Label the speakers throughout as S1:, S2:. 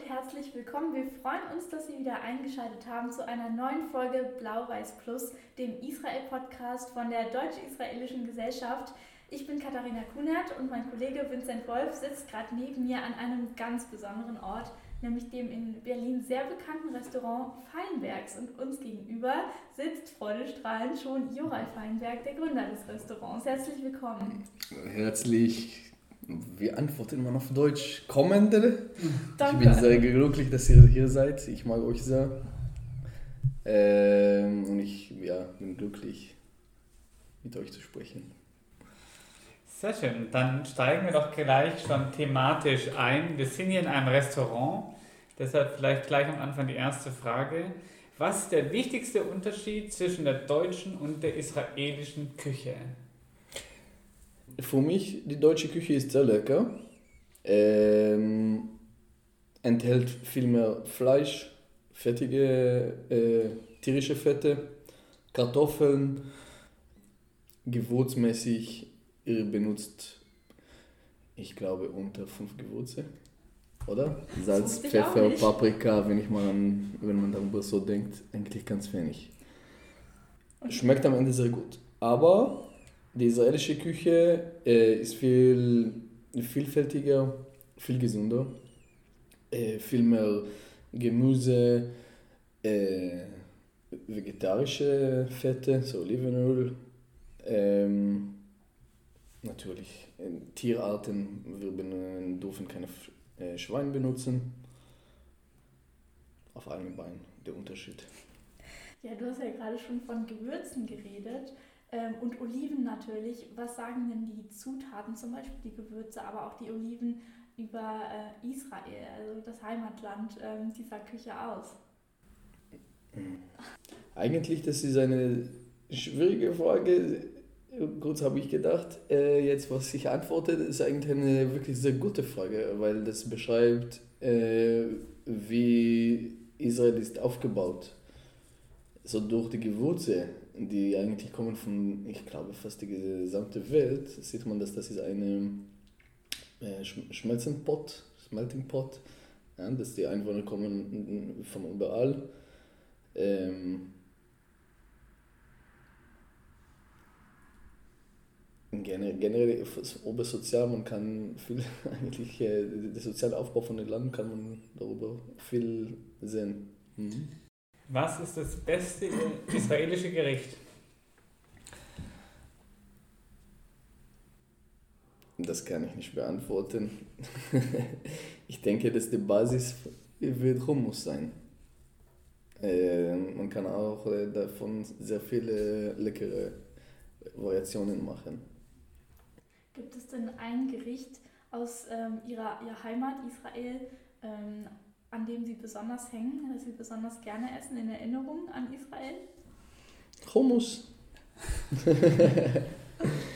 S1: und herzlich willkommen. Wir freuen uns, dass Sie wieder eingeschaltet haben zu einer neuen Folge Blau-Weiß Plus, dem Israel-Podcast von der Deutsch-Israelischen Gesellschaft. Ich bin Katharina Kunert und mein Kollege Vincent Wolf sitzt gerade neben mir an einem ganz besonderen Ort, nämlich dem in Berlin sehr bekannten Restaurant Feinbergs. Und uns gegenüber sitzt freudestrahlend schon Jorai Feinberg, der Gründer des Restaurants. Herzlich willkommen.
S2: Herzlich wir antworten immer auf Deutsch. Kommende. Danke. Ich bin sehr glücklich, dass ihr hier seid. Ich mag euch sehr. Ähm, und ich ja, bin glücklich, mit euch zu sprechen.
S3: Sehr schön. Dann steigen wir doch gleich schon thematisch ein. Wir sind hier in einem Restaurant. Deshalb vielleicht gleich am Anfang die erste Frage. Was ist der wichtigste Unterschied zwischen der deutschen und der israelischen Küche?
S2: Für mich, die deutsche Küche ist sehr lecker. Ähm, enthält viel mehr Fleisch, fettige äh, tierische Fette, Kartoffeln, gewürzmäßig ihr benutzt, ich glaube, unter fünf Gewürze. Oder? Salz, Pfeffer, Paprika, wenn, ich mal an, wenn man darüber so denkt, eigentlich ganz wenig. Schmeckt am Ende sehr gut. Aber die israelische Küche äh, ist viel vielfältiger, viel gesünder, äh, viel mehr Gemüse, äh, vegetarische Fette, so Olivenöl, ähm, natürlich Tierarten, wir dürfen keine äh, Schwein benutzen. Auf einem Bein der Unterschied.
S1: Ja, du hast ja gerade schon von Gewürzen geredet. Ähm, und Oliven natürlich. Was sagen denn die Zutaten, zum Beispiel die Gewürze, aber auch die Oliven über äh, Israel, also das Heimatland ähm, dieser Küche aus?
S2: Eigentlich, das ist eine schwierige Frage. Kurz habe ich gedacht, äh, jetzt was ich antworte, ist eigentlich eine wirklich sehr gute Frage, weil das beschreibt, äh, wie Israel ist aufgebaut. So durch die Gewürze die eigentlich kommen von, ich glaube, fast die gesamte Welt, sieht man, dass das ist eine äh, Schmelzenpot, Smelting Pot, ja, dass die Einwohner kommen von überall. Ähm, generell obersozial, man kann viel eigentlich, äh, der soziale Aufbau von den Land kann man darüber viel sehen. Mhm.
S3: Was ist das beste israelische Gericht?
S2: Das kann ich nicht beantworten. ich denke, dass die Basis wird Hummus sein. Äh, man kann auch äh, davon sehr viele leckere Variationen machen.
S1: Gibt es denn ein Gericht aus ähm, ihrer, ihrer Heimat Israel, ähm, an dem Sie besonders hängen, das Sie besonders gerne essen in Erinnerung an Israel?
S2: Hummus.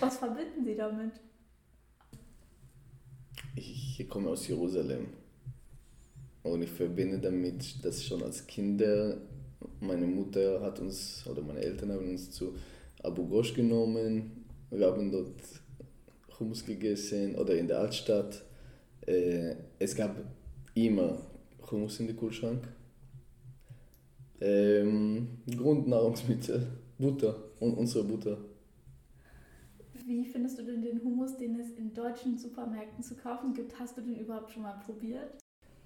S1: Was verbinden Sie damit?
S2: Ich komme aus Jerusalem und ich verbinde damit, dass schon als Kinder meine Mutter hat uns, oder meine Eltern haben uns zu Abu Ghosh genommen. Wir haben dort Hummus gegessen oder in der Altstadt. Äh, es gab immer Hummus in den Kühlschrank. Ähm, Grundnahrungsmittel, Butter und unsere Butter.
S1: Wie findest du denn den Hummus, den es in deutschen Supermärkten zu kaufen gibt? Hast du den überhaupt schon mal probiert?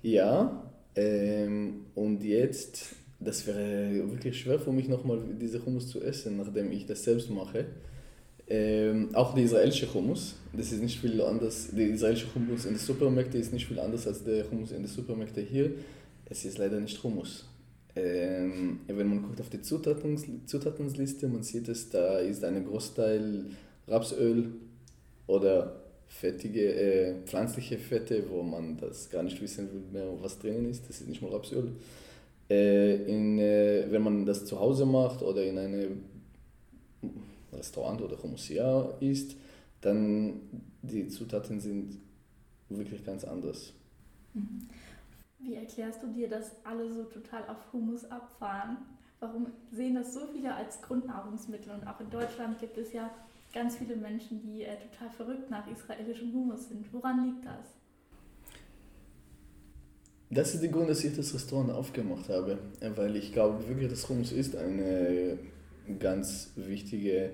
S2: Ja, ähm, und jetzt, das wäre wirklich schwer für mich nochmal diese Hummus zu essen, nachdem ich das selbst mache. Ähm, auch der israelische Hummus, das ist nicht viel anders. Der israelische Hummus in den Supermärkten ist nicht viel anders als der Hummus in den Supermärkten hier. Es ist leider nicht Hummus. Ähm, wenn man guckt auf die Zutaten, Zutatenliste, man sieht es, da ist ein Großteil Rapsöl oder fettige, äh, pflanzliche Fette, wo man das gar nicht wissen will mehr, was drinnen ist. Das ist nicht mal Rapsöl. Äh, in, äh, wenn man das zu Hause macht oder in einem Restaurant oder Hummusia isst, dann die Zutaten sind wirklich ganz anders.
S1: Mhm. Wie erklärst du dir, dass alle so total auf Hummus abfahren? Warum sehen das so viele als Grundnahrungsmittel? Und auch in Deutschland gibt es ja ganz viele Menschen, die äh, total verrückt nach israelischem Hummus sind. Woran liegt das?
S2: Das ist der Grund, dass ich das Restaurant aufgemacht habe, weil ich glaube wirklich, das Hummus ist eine ganz wichtige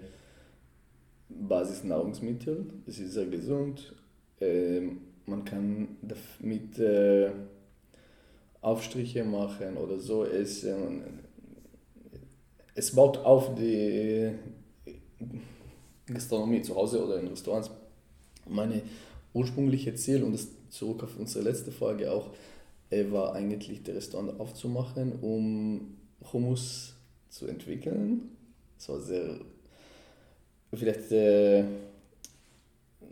S2: Basisnahrungsmittel. Es ist sehr gesund. Ähm, man kann damit äh, Aufstriche machen oder so essen. Es baut auf die Gastronomie zu Hause oder in Restaurants. Meine ursprüngliche Ziel, und das zurück auf unsere letzte Frage auch, äh, war eigentlich das Restaurant aufzumachen, um Hummus zu entwickeln. Es war sehr, vielleicht äh,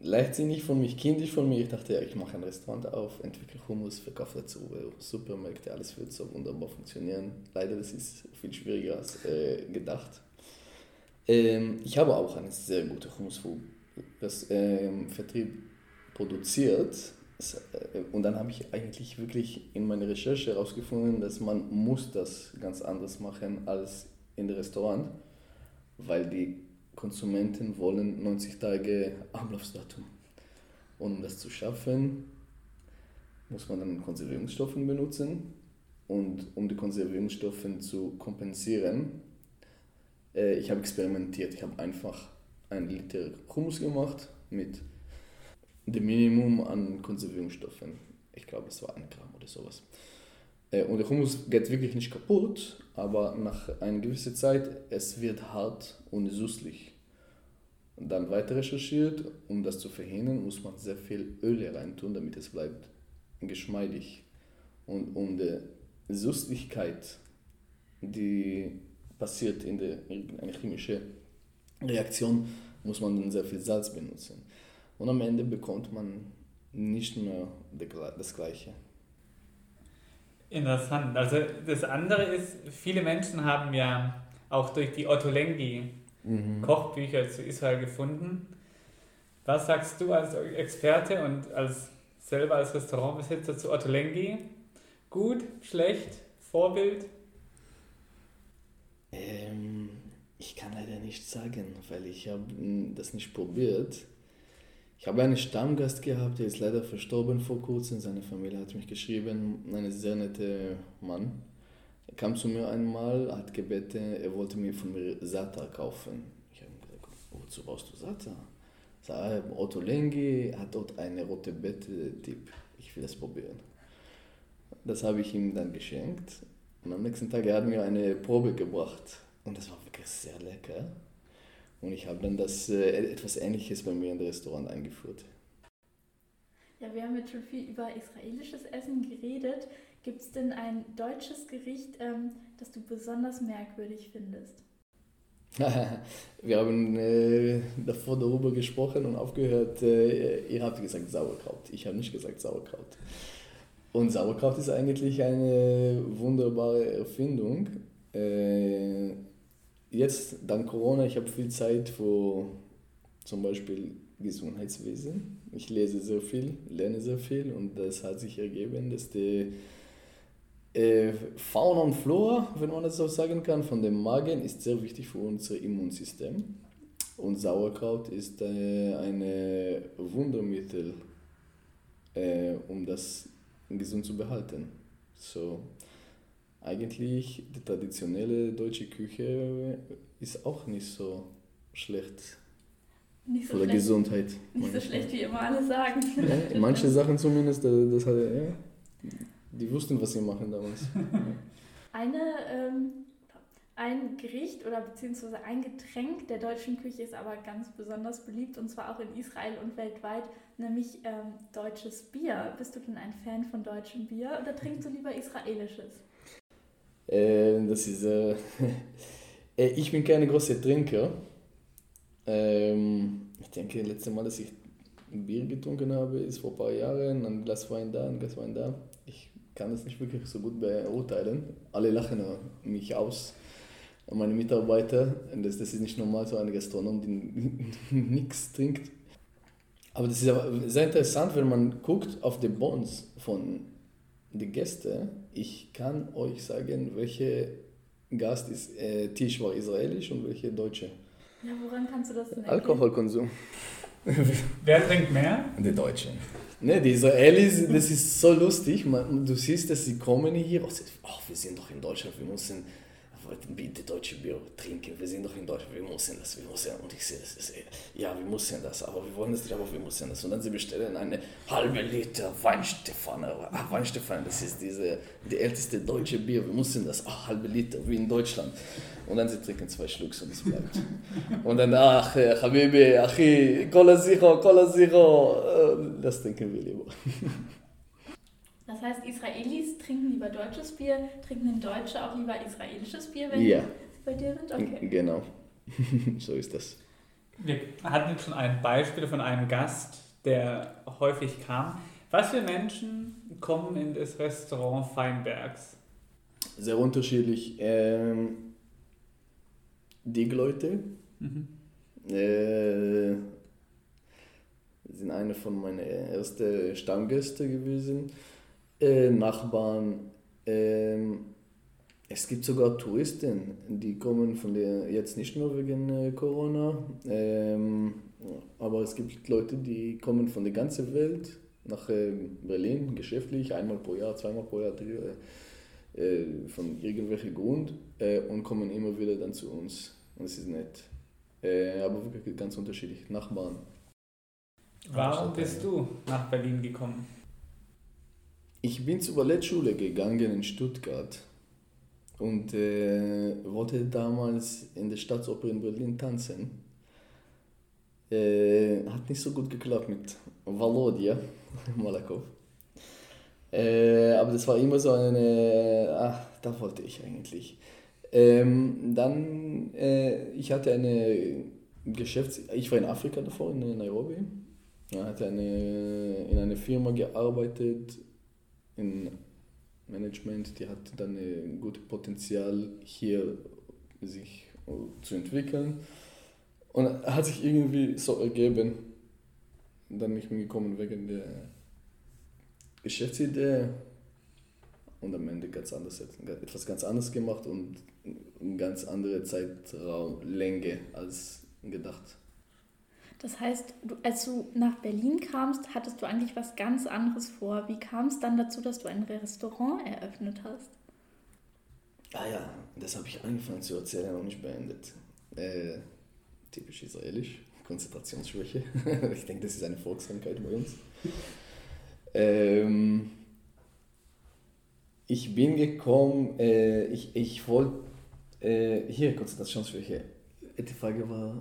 S2: leichtsinnig von mir, kindisch von mir. Ich dachte, ja, ich mache ein Restaurant auf, entwickle Hummus, verkaufe dazu Supermärkte, alles wird so wunderbar funktionieren. Leider, das ist viel schwieriger als äh, gedacht. Ähm, ich habe auch eine sehr gute Hummusvertrieb ähm, produziert. Äh, und dann habe ich eigentlich wirklich in meiner Recherche herausgefunden, dass man muss das ganz anders machen als in Restaurant, weil die Konsumenten wollen 90 Tage Ablaufsdatum. Und um das zu schaffen, muss man dann Konservierungsstoffe benutzen. Und um die Konservierungsstoffe zu kompensieren, äh, ich habe experimentiert. Ich habe einfach ein Liter Hummus gemacht mit dem Minimum an Konservierungsstoffen. Ich glaube, es war ein Gramm oder sowas. Äh, und der Hummus geht wirklich nicht kaputt, aber nach einer gewissen Zeit, es wird hart und süßlich. Und dann weiter recherchiert, um das zu verhindern, muss man sehr viel Öl reintun, damit es bleibt geschmeidig. Und um die Süßlichkeit, die passiert in, der, in einer chemischen Reaktion, muss man dann sehr viel Salz benutzen. Und am Ende bekommt man nicht mehr das Gleiche.
S3: Interessant. Also das andere ist, viele Menschen haben ja auch durch die Ottolenghi mhm. Kochbücher zu Israel gefunden. Was sagst du als Experte und als selber als Restaurantbesitzer zu Ottolenghi? Gut, schlecht, Vorbild?
S2: Ähm, ich kann leider nicht sagen, weil ich habe das nicht probiert. Ich habe einen Stammgast gehabt, der ist leider verstorben vor kurzem. Seine Familie hat mich geschrieben, ein sehr netter Mann. Er kam zu mir einmal, hat gebeten, er wollte mir von mir Sata kaufen. Ich habe gesagt, wozu brauchst du Sata? Sag, Otto Lengi hat dort eine rote Bette-Tipp. Ich will das probieren. Das habe ich ihm dann geschenkt. Und am nächsten Tag er hat mir eine Probe gebracht. Und das war wirklich sehr lecker. Und ich habe dann das äh, etwas Ähnliches bei mir in das Restaurant eingeführt.
S1: Ja, wir haben jetzt schon viel über israelisches Essen geredet. Gibt es denn ein deutsches Gericht, ähm, das du besonders merkwürdig findest?
S2: wir haben äh, davor darüber gesprochen und aufgehört, äh, ihr habt gesagt Sauerkraut. Ich habe nicht gesagt Sauerkraut. Und Sauerkraut ist eigentlich eine wunderbare Erfindung. Äh, jetzt, dank Corona, ich habe viel Zeit für zum Beispiel Gesundheitswesen. Ich lese sehr viel, lerne sehr viel und das hat sich ergeben, dass die äh, Fauna und Flora, wenn man das so sagen kann, von dem Magen ist sehr wichtig für unser Immunsystem. Und Sauerkraut ist äh, ein Wundermittel, äh, um das gesund zu behalten. So, eigentlich die traditionelle deutsche Küche ist auch nicht so schlecht.
S1: Nicht so
S2: Für die Gesundheit.
S1: Nicht so schlecht, wie immer alle sagen.
S2: Ja, manche Sachen zumindest, das hat, ja, die wussten, was sie machen damals.
S1: Eine, ähm, ein Gericht oder beziehungsweise ein Getränk der deutschen Küche ist aber ganz besonders beliebt und zwar auch in Israel und weltweit, nämlich ähm, deutsches Bier. Bist du denn ein Fan von deutschem Bier oder trinkst du lieber israelisches?
S2: Äh, das ist, äh, äh, ich bin keine große Trinker. Ähm, ich denke, das letzte Mal, dass ich Bier getrunken habe, ist vor ein paar Jahren. Ein Glas Wein da, ein Glas Wein da. Ich kann das nicht wirklich so gut beurteilen. Alle lachen mich aus, meine Mitarbeiter. Das, das ist nicht normal, so ein Gastronom, die nichts trinkt. Aber das ist sehr interessant, wenn man guckt auf die Bonds von die Gäste, ich kann euch sagen, welche Gast ist, äh, Tisch war israelisch und welche deutsche.
S1: Ja, woran kannst du das denn
S2: Alkoholkonsum.
S3: Wer trinkt mehr?
S2: Die Deutschen. Ne, die Israelis, das ist so lustig. Man, du siehst, dass sie kommen hier. Oh, wir sind doch in Deutschland, wir müssen bitte deutsche Bier trinken. Wir sind doch in Deutschland, wir müssen das, wir müssen. Und ich sehe das, ja, wir müssen das, aber wir wollen das nicht, aber wir müssen das. Und dann sie bestellen eine halbe Liter Weinstefane. Ah, Weinstefane, das ist diese, die älteste deutsche Bier, wir müssen das, ach, halbe Liter, wie in Deutschland. Und dann sie trinken zwei Schlucks und es bleibt. und dann, ach, Habibi, Achi, Cola Zero, Cola Zero, das trinken wir lieber.
S1: Das heißt, Israelis trinken lieber deutsches Bier, trinken denn Deutsche auch lieber israelisches Bier, wenn
S2: ja.
S1: sie bei dir sind? Okay.
S2: Genau, so ist das.
S3: Wir hatten schon ein Beispiel von einem Gast, der häufig kam. Was für Menschen kommen in das Restaurant Feinbergs?
S2: Sehr unterschiedlich. Ähm, die Leute mhm. äh, sind eine von meinen ersten Stammgästen gewesen äh, Nachbarn. Ähm, es gibt sogar Touristen, die kommen von der, jetzt nicht nur wegen äh, Corona, ähm, aber es gibt Leute, die kommen von der ganzen Welt nach äh, Berlin, geschäftlich, einmal pro Jahr, zweimal pro Jahr, äh, von irgendwelchen Grund äh, und kommen immer wieder dann zu uns. Und es ist nett. Äh, aber wirklich ganz unterschiedlich. Nachbarn.
S3: Warum bist du nach Berlin gekommen?
S2: Ich bin zur Ballettschule gegangen in Stuttgart und äh, wollte damals in der Staatsoper in Berlin tanzen. Äh, hat nicht so gut geklappt mit Volodya Malakow. Äh, aber das war immer so eine, ach, da wollte ich eigentlich. Ähm, dann, äh, ich hatte eine Geschäfts-, ich war in Afrika davor, in Nairobi. Ich hatte eine, in einer Firma gearbeitet, in Management, die hat dann ein gutes Potenzial hier sich zu entwickeln. Und hat sich irgendwie so ergeben. Dann nicht mehr gekommen wegen der Geschäftsidee. Und am Ende ganz anders, etwas ganz anderes gemacht und eine ganz andere Zeitraumlänge als gedacht.
S1: Das heißt, du, als du nach Berlin kamst, hattest du eigentlich was ganz anderes vor. Wie kam es dann dazu, dass du ein Restaurant eröffnet hast?
S2: Ah ja, das habe ich angefangen zu erzählen und nicht beendet. Äh, typisch israelisch, Konzentrationsschwäche. ich denke, das ist eine Volkskrankheit bei uns. Ähm, ich bin gekommen, äh, ich, ich wollte, äh, hier Konzentrationsschwäche. Die Frage war,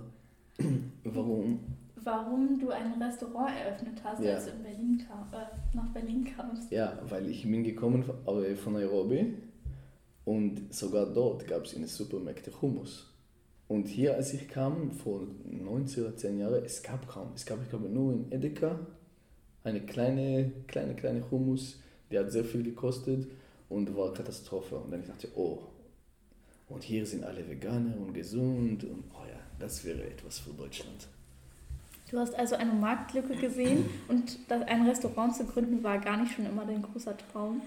S2: Warum?
S1: Warum du ein Restaurant eröffnet hast, ja. als du in Berlin kam, äh, nach Berlin kamst.
S2: Ja, weil ich bin gekommen von Nairobi und sogar dort gab es in den Supermärkten Hummus. Und hier, als ich kam, vor 19 oder 10 Jahren, es gab kaum. Es gab, ich glaube, nur in Edeka eine kleine, kleine, kleine Hummus, die hat sehr viel gekostet und war Katastrophe. Und dann ich dachte, oh, und hier sind alle Veganer und gesund und oh ja, das wäre etwas für Deutschland.
S1: Du hast also eine Marktlücke gesehen und ein Restaurant zu gründen war gar nicht schon immer dein großer Traum?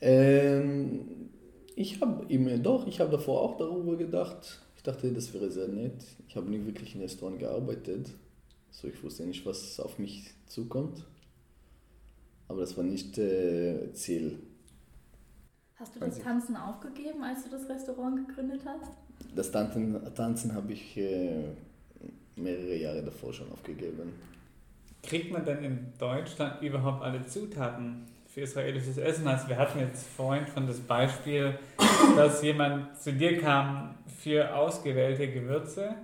S2: Ähm, ich habe doch, ich habe davor auch darüber gedacht. Ich dachte, das wäre sehr nett. Ich habe nie wirklich in Restaurant gearbeitet. So, ich wusste nicht, was auf mich zukommt. Aber das war nicht äh, Ziel.
S1: Hast du das Tanzen aufgegeben, als du das Restaurant gegründet hast?
S2: Das Tanzen, Tanzen habe ich äh, mehrere Jahre davor schon aufgegeben.
S3: Kriegt man denn in Deutschland überhaupt alle Zutaten für israelisches Essen? Also wir hatten jetzt vorhin von das Beispiel, dass jemand zu dir kam für ausgewählte Gewürze.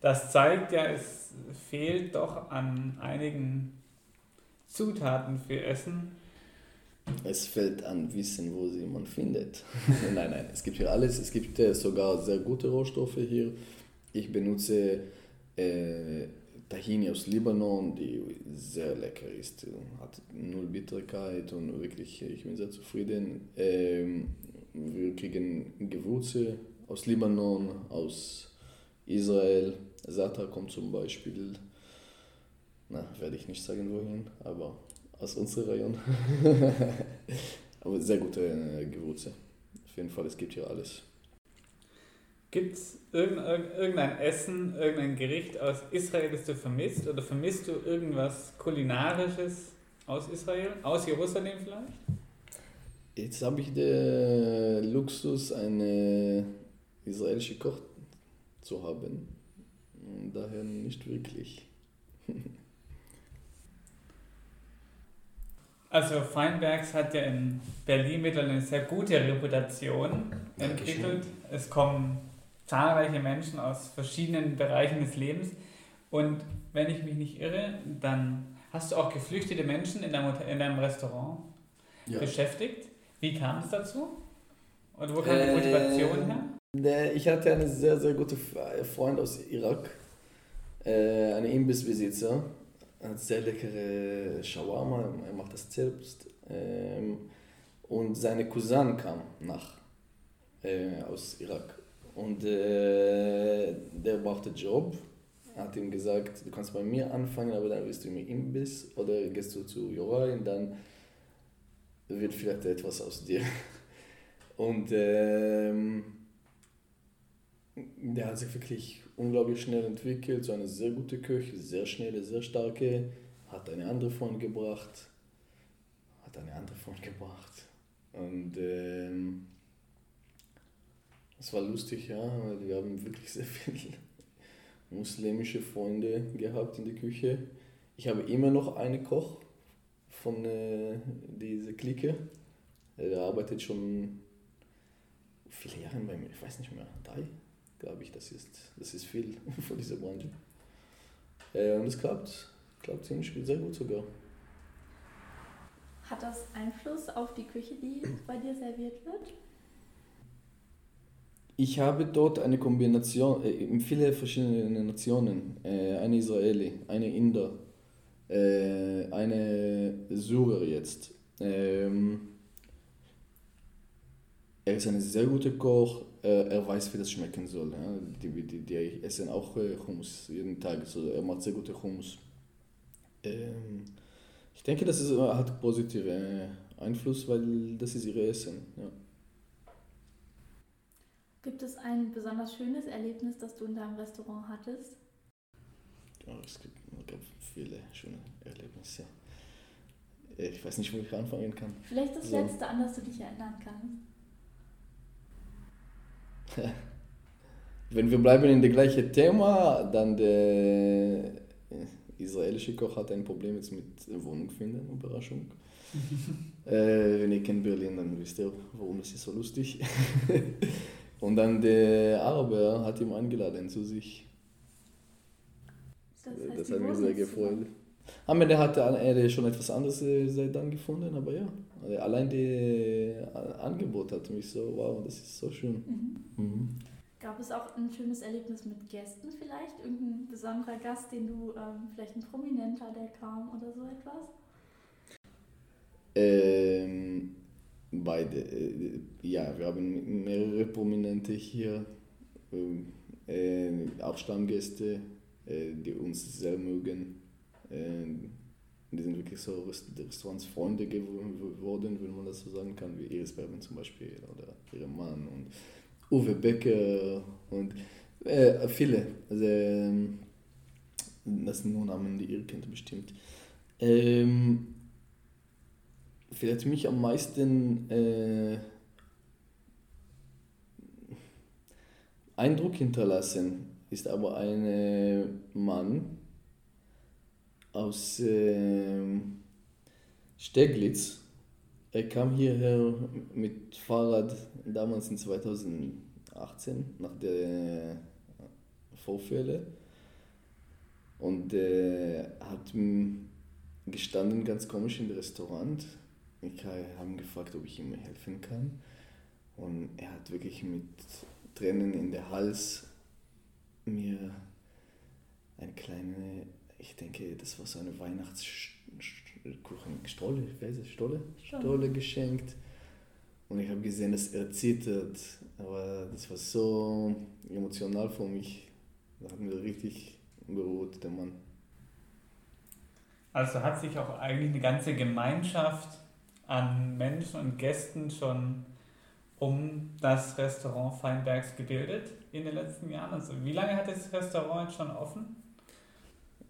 S3: Das zeigt ja, es fehlt doch an einigen Zutaten für Essen.
S2: Es fällt an Wissen, wo sie man findet. nein, nein, es gibt hier alles. Es gibt äh, sogar sehr gute Rohstoffe hier. Ich benutze äh, Tahini aus Libanon, die sehr lecker ist. Hat null Bitterkeit und wirklich, ich bin sehr zufrieden. Ähm, wir kriegen Gewürze aus Libanon, aus Israel. Sata kommt zum Beispiel. Na, werde ich nicht sagen, wohin, aber aus unserem Rayon. Aber sehr gute äh, Gewürze. Auf jeden Fall, es gibt hier alles.
S3: Gibt es irgendein Essen, irgendein Gericht aus Israel, das du vermisst? Oder vermisst du irgendwas Kulinarisches aus Israel? Aus Jerusalem vielleicht?
S2: Jetzt habe ich den Luxus, eine israelische Koch zu haben. Daher nicht wirklich.
S3: also Feinbergs hat ja in Berlin mittlerweile eine sehr gute Reputation entwickelt. Es kommen zahlreiche Menschen aus verschiedenen Bereichen des Lebens. Und wenn ich mich nicht irre, dann hast du auch geflüchtete Menschen in deinem, in deinem Restaurant ja. beschäftigt. Wie kam es dazu? Und wo kam äh, die Motivation her?
S2: Ich hatte einen sehr, sehr guten Freund aus Irak, äh, einen Imbissbesitzer. Er hat sehr leckere Shawarma, er macht das selbst. Ähm, und seine Cousin kam nach äh, aus Irak. Und äh, der brauchte Job. Er hat ihm gesagt, du kannst bei mir anfangen, aber dann wirst du im Imbiss oder gehst du zu Jorai und dann wird vielleicht etwas aus dir. Und ähm, der hat sich wirklich unglaublich schnell entwickelt, so eine sehr gute Küche, sehr schnelle, sehr starke, hat eine andere Freund gebracht, hat eine andere Freund gebracht. Und ähm, es war lustig, ja, weil wir haben wirklich sehr viele muslimische Freunde gehabt in der Küche. Ich habe immer noch einen Koch von äh, dieser Clique. Der arbeitet schon viele Jahre bei mir, ich weiß nicht mehr, drei, glaube ich, das ist, das ist viel von dieser Branche. Äh, und es klappt, klappt ziemlich sehr gut sogar.
S1: Hat das Einfluss auf die Küche, die bei dir serviert wird?
S2: Ich habe dort eine Kombination, äh, viele verschiedene Nationen. Äh, eine Israeli, eine Inder, äh, eine Syrer jetzt. Ähm, er ist ein sehr guter Koch, er weiß, wie das schmecken soll. Ja? Die, die, die essen auch äh, Hummus jeden Tag, also er macht sehr gute Hummus. Ähm, ich denke, das ist, hat positiven Einfluss, weil das ist ihre Essen. Ja.
S1: Gibt es ein besonders schönes Erlebnis, das du in deinem Restaurant hattest?
S2: Ja, es gibt, es viele schöne Erlebnisse. Ich weiß nicht, wo ich anfangen kann.
S1: Vielleicht das so. letzte, an das du dich erinnern kannst.
S2: Wenn wir bleiben in dem gleichen Thema, dann der israelische Koch hat ein Problem jetzt mit Wohnung finden, Überraschung. äh, wenn ihr kennt Berlin, dann wisst ihr, warum es ist so lustig. Und dann der Araber hat ihn eingeladen zu sich. Das, heißt, das hat mich sehr gefreut. Am Ende hat er schon etwas anderes äh, seit dann gefunden, aber ja, also allein das äh, Angebot hat mich so, wow, das ist so schön. Mhm. Mhm.
S1: Gab es auch ein schönes Erlebnis mit Gästen vielleicht? Irgendein besonderer Gast, den du, ähm, vielleicht ein Prominenter, der kam oder so etwas?
S2: Ähm, Beide. Äh, ja, wir haben mehrere Prominente hier, äh, auch Stammgäste, äh, die uns sehr mögen. Die sind wirklich so Restaurantsfreunde geworden, wenn man das so sagen kann, wie Iris Berben zum Beispiel oder ihr Mann und Uwe Becker und äh, viele. Also, ähm, das sind nur Namen, die ihr kennt bestimmt. Ähm, vielleicht mich am meisten äh, Eindruck hinterlassen ist aber ein äh, Mann aus äh, Steglitz. Er kam hierher mit Fahrrad damals in 2018 nach der Vorfälle und äh, hat gestanden ganz komisch im Restaurant ich habe gefragt, ob ich ihm helfen kann. Und er hat wirklich mit Tränen in der Hals mir eine kleine, ich denke, das war so eine Weihnachtskuchen, Stolle, ich weiß es, Stolle? Stolle geschenkt. Und ich habe gesehen, dass er zittert. Aber das war so emotional für mich. Da hat mir richtig berührt, der Mann.
S3: Also hat sich auch eigentlich eine ganze Gemeinschaft an Menschen und Gästen schon um das Restaurant Feinbergs gebildet in den letzten Jahren? Also wie lange hat das Restaurant jetzt schon offen?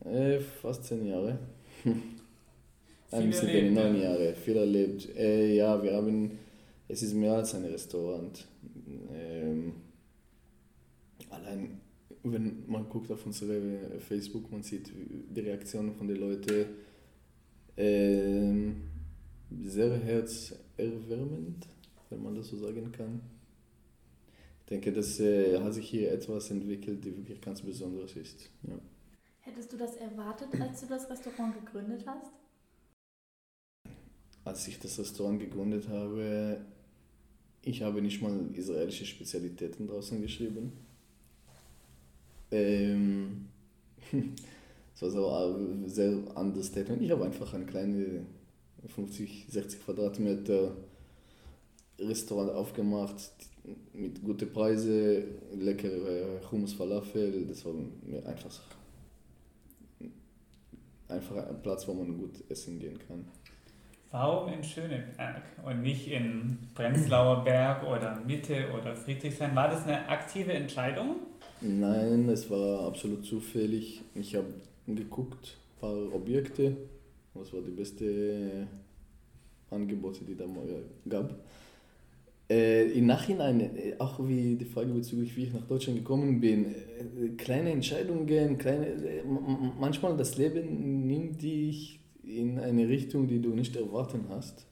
S2: Äh, fast zehn Jahre. Ein bisschen weniger, neun
S3: ja.
S2: Jahre, viel erlebt. Äh, ja, wir haben, es ist mehr als ein Restaurant. Ähm, allein, wenn man guckt auf unsere Facebook, man sieht die Reaktionen von den Leuten. Ähm, sehr herzerwärmend, wenn man das so sagen kann. Ich denke, das äh, hat sich hier etwas entwickelt, die wirklich ganz besonders ist. Ja.
S1: Hättest du das erwartet, als du das Restaurant gegründet hast?
S2: Als ich das Restaurant gegründet habe, ich habe nicht mal israelische Spezialitäten draußen geschrieben. Ähm, das war so ein sehr understatement. Ich habe einfach ein kleines 50, 60 Quadratmeter Restaurant aufgemacht mit guten Preisen, leckere Hummus Falafel. Das war mir einfach, einfach ein Platz, wo man gut essen gehen kann.
S3: Warum in Schöneberg und nicht in Prenzlauer Berg oder Mitte oder Friedrichshain? War das eine aktive Entscheidung?
S2: Nein, es war absolut zufällig. Ich habe geguckt, ein paar Objekte. Was war die beste Angebote, die da mal gab. Äh, Im Nachhinein, äh, auch wie die Frage bezüglich, wie ich nach Deutschland gekommen bin, äh, kleine Entscheidungen, kleine, äh, manchmal das Leben nimmt dich in eine Richtung, die du nicht erwarten hast.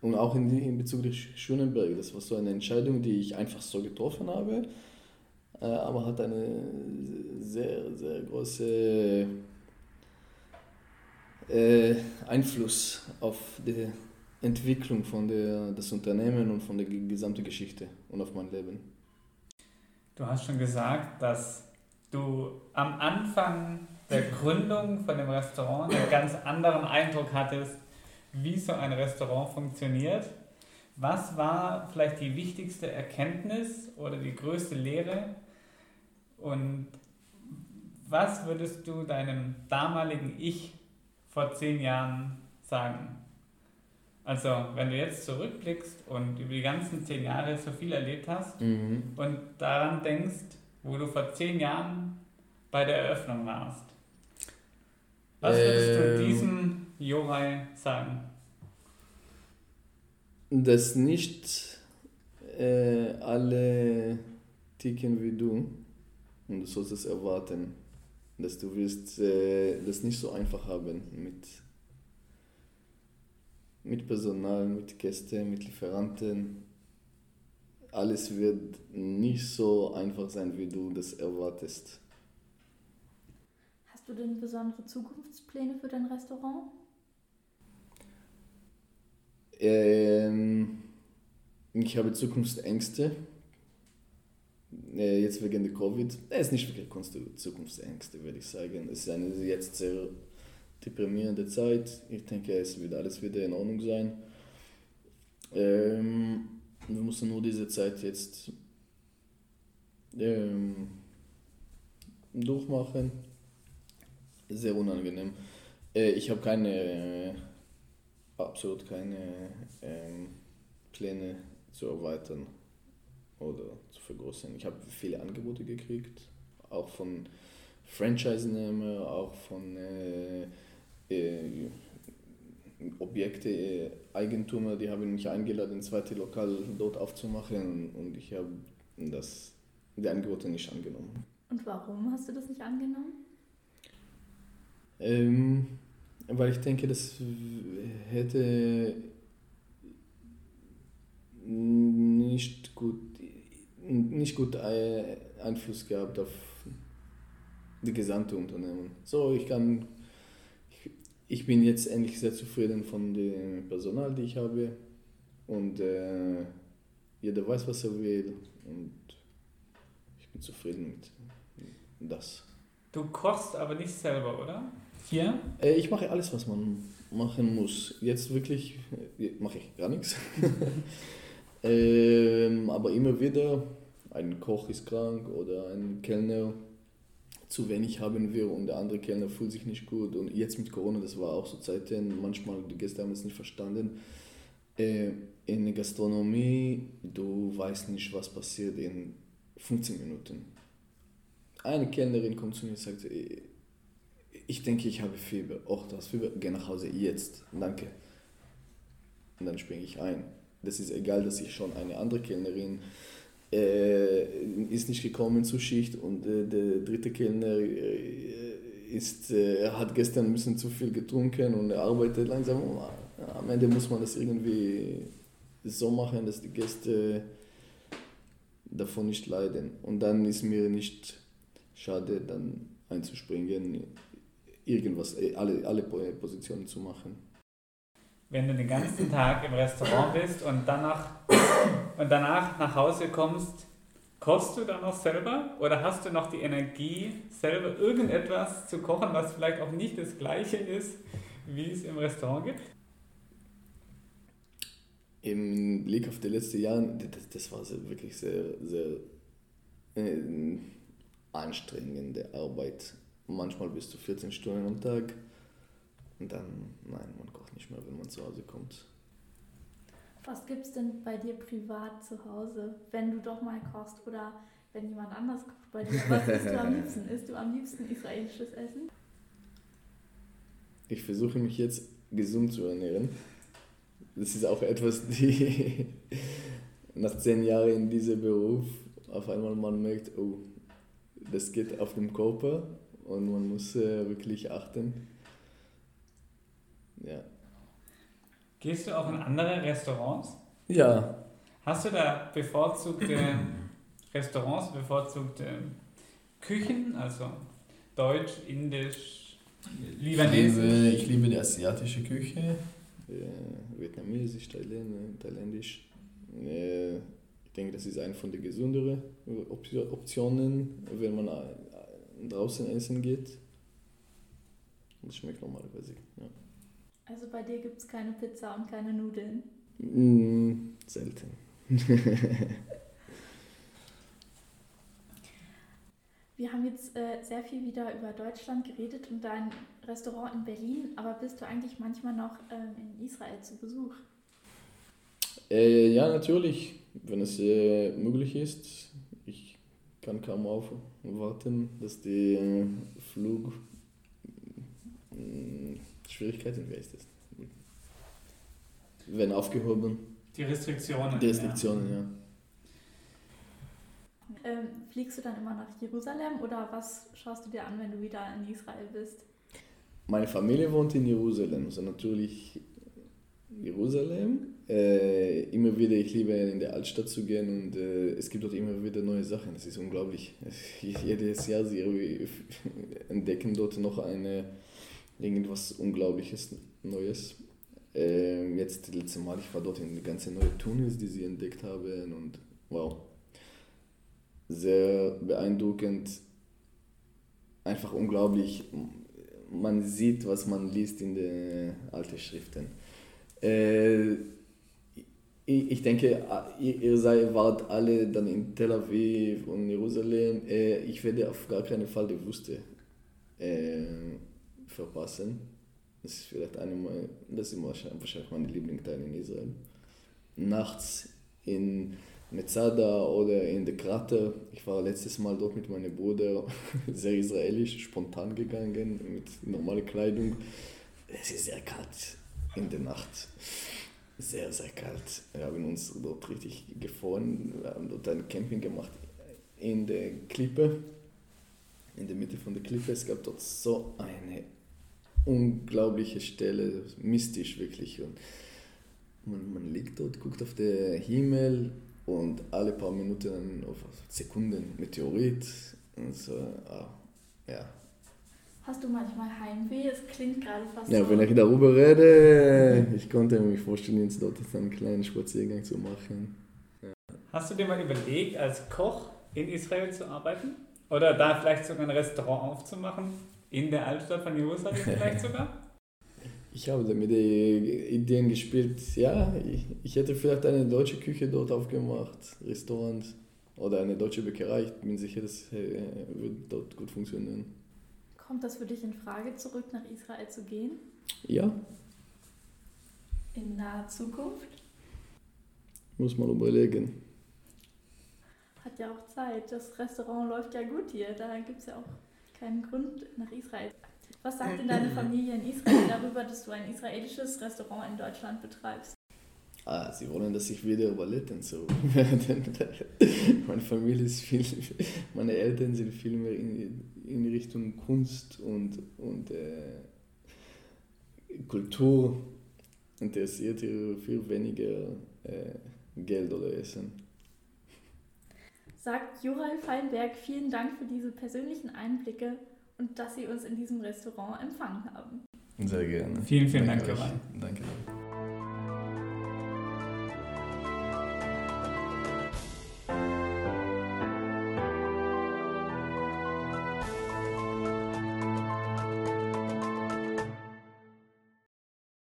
S2: Und auch in, in Bezug auf Schönenberg, das war so eine Entscheidung, die ich einfach so getroffen habe, äh, aber hat eine sehr, sehr große äh, Einfluss auf die Entwicklung von der, des Unternehmens und von der ge- gesamten Geschichte und auf mein Leben.
S3: Du hast schon gesagt, dass du am Anfang der Gründung von dem Restaurant einen ganz anderen Eindruck hattest, wie so ein Restaurant funktioniert. Was war vielleicht die wichtigste Erkenntnis oder die größte Lehre? Und was würdest du deinem damaligen Ich vor zehn Jahren sagen? Also, wenn du jetzt zurückblickst und über die ganzen zehn Jahre so viel erlebt hast, und daran denkst, wo du vor zehn Jahren bei der Eröffnung warst. Was würdest du
S2: Ähm.
S3: diesem Jorai sagen?
S2: Dass nicht äh, alle ticken wie du und du sollst es erwarten, dass du wirst äh, das nicht so einfach haben mit, mit Personal, mit Gästen, mit Lieferanten. Alles wird nicht so einfach sein, wie du das erwartest.
S1: Hast du denn besondere Zukunftspläne für dein Restaurant?
S2: Ähm, ich habe Zukunftsängste. Äh, jetzt wegen der Covid. Es ist nicht wirklich Zukunftsängste, würde ich sagen. Es ist eine jetzt sehr deprimierende Zeit. Ich denke, es wird alles wieder in Ordnung sein. Ähm, wir müssen nur diese Zeit jetzt ähm, durchmachen. Sehr unangenehm. Äh, ich habe keine, äh, absolut keine ähm, Pläne zu erweitern oder zu vergrößern. Ich habe viele Angebote gekriegt, auch von Franchise-Nehmer, auch von äh, äh, Objekte, äh, Eigentümer, die haben mich eingeladen, ein zweites Lokal dort aufzumachen und ich habe das, die Angebote nicht angenommen.
S1: Und warum hast du das nicht angenommen?
S2: Ähm, weil ich denke, das hätte nicht gut, nicht gut äh, Einfluss gehabt auf die gesamte Unternehmen. So, ich kann, ich, bin jetzt endlich sehr zufrieden von dem Personal, die ich habe und äh, jeder weiß, was er will und ich bin zufrieden mit das.
S3: Du kochst aber nicht selber, oder? Hier?
S2: Äh, Ich mache alles, was man machen muss. Jetzt wirklich äh, mache ich gar nichts. ähm, aber immer wieder, ein Koch ist krank oder ein Kellner zu wenig haben wir und der andere Kellner fühlt sich nicht gut. Und jetzt mit Corona, das war auch so Zeiten, manchmal die Gäste haben es nicht verstanden. Äh, in der Gastronomie, du weißt nicht, was passiert in 15 Minuten. Eine Kellnerin kommt zu mir und sagt, äh, ich denke, ich habe Fieber. Auch das Fieber, geh nach Hause jetzt. Danke. Und dann springe ich ein. Das ist egal, dass ich schon eine andere Kellnerin ist nicht gekommen zur Schicht und äh, der dritte Kellner äh, ist, äh, hat gestern ein bisschen zu viel getrunken und er arbeitet langsam. Am Ende muss man das irgendwie so machen, dass die Gäste davon nicht leiden. Und dann ist mir nicht schade, dann einzuspringen, irgendwas, äh, alle, alle Positionen zu machen.
S3: Wenn du den ganzen Tag im Restaurant bist und danach, und danach nach Hause kommst, kochst du dann noch selber oder hast du noch die Energie, selber irgendetwas zu kochen, was vielleicht auch nicht das gleiche ist, wie es im Restaurant gibt?
S2: Im Blick auf die letzten Jahre, das, das war wirklich sehr, sehr äh, anstrengende Arbeit. Manchmal bis zu 14 Stunden am Tag. Und dann, nein, man kocht nicht mehr, wenn man zu Hause kommt.
S1: Was gibt es denn bei dir privat zu Hause, wenn du doch mal kochst oder wenn jemand anders kocht bei dir? Was isst du am liebsten? Isst du am liebsten israelisches Essen?
S2: Ich versuche mich jetzt gesund zu ernähren. Das ist auch etwas, die nach zehn Jahren in diesem Beruf auf einmal man merkt, oh, das geht auf den Körper und man muss äh, wirklich achten. Ja.
S3: Gehst du auch in andere Restaurants?
S2: Ja.
S3: Hast du da bevorzugte Restaurants, bevorzugte Küchen, also Deutsch, Indisch,
S2: Libanesisch? Ich liebe, ich liebe die asiatische Küche, äh, Vietnamesisch, Thailändisch. Äh, ich denke, das ist eine von den gesünderen Optionen, wenn man äh, draußen essen geht. Das schmeckt normalerweise. Ja.
S1: Also bei dir gibt es keine Pizza und keine Nudeln?
S2: Mm, selten.
S1: Wir haben jetzt äh, sehr viel wieder über Deutschland geredet und dein Restaurant in Berlin, aber bist du eigentlich manchmal noch ähm, in Israel zu Besuch?
S2: Äh, ja, natürlich, wenn es äh, möglich ist. Ich kann kaum aufwarten, dass die äh, Flug Schwierigkeiten, wer ist das? Werden aufgehoben.
S3: Die Restriktionen.
S2: Die Restriktionen, ja. ja.
S1: Ähm, fliegst du dann immer nach Jerusalem oder was schaust du dir an, wenn du wieder in Israel bist?
S2: Meine Familie wohnt in Jerusalem, also natürlich Jerusalem. Äh, immer wieder, ich liebe in der Altstadt zu gehen und äh, es gibt dort immer wieder neue Sachen. Das ist unglaublich. Jedes Jahr sie entdecken dort noch eine irgendwas Unglaubliches Neues. Ähm, jetzt das letzte Mal, ich war dort in die ganze neue Tunnels, die sie entdeckt haben und wow, sehr beeindruckend, einfach unglaublich. Man sieht, was man liest in den alten Schriften. Äh, ich denke, ihr seid, wart alle dann in Tel Aviv und Jerusalem. Äh, ich werde auf gar keinen Fall die Wüste äh, verpassen. Das ist vielleicht eine das ist wahrscheinlich meine Lieblingsteile in Israel. Nachts in Metzada oder in der Krater. Ich war letztes Mal dort mit meinem Bruder, sehr israelisch, spontan gegangen, mit normaler Kleidung. Es ist sehr kalt in der Nacht. Sehr, sehr kalt. Wir haben uns dort richtig gefroren. Wir haben dort ein Camping gemacht in der Klippe, in der Mitte von der Klippe. Es gab dort so eine unglaubliche Stelle, mystisch wirklich. Und man, man liegt dort, guckt auf den Himmel und alle paar Minuten, auf Sekunden, Meteorit. Und so, ah, ja.
S1: Hast du manchmal Heimweh? Es klingt gerade fast
S2: Ja, so. wenn ich darüber rede, ich konnte mir vorstellen, jetzt dort einen kleinen Spaziergang zu machen. Ja.
S3: Hast du dir mal überlegt, als Koch in Israel zu arbeiten? Oder da vielleicht sogar ein Restaurant aufzumachen? In der Altstadt von Jerusalem vielleicht sogar?
S2: Ich habe mit den Ideen gespielt, ja, ich, ich hätte vielleicht eine deutsche Küche dort aufgemacht, Restaurant oder eine deutsche Bäckerei. Ich bin sicher, das äh, wird dort gut funktionieren.
S1: Kommt das für dich in Frage, zurück nach Israel zu gehen?
S2: Ja.
S1: In naher Zukunft?
S2: Muss man überlegen.
S1: Hat ja auch Zeit. Das Restaurant läuft ja gut hier. Da gibt es ja auch keinen Grund nach Israel. Was sagt denn deine Familie in Israel darüber, dass du ein israelisches Restaurant in Deutschland betreibst?
S2: Ah, sie wollen, dass ich wieder überlebe. So. meine Familie ist viel, meine Eltern sind viel mehr in, in Richtung Kunst und, und äh, Kultur interessiert, viel weniger äh, Geld oder Essen.
S1: Sagt Jural Feinberg vielen Dank für diese persönlichen Einblicke und dass Sie uns in diesem Restaurant empfangen haben.
S2: Sehr gerne.
S3: Vielen, vielen Dank,
S2: Danke, Danke.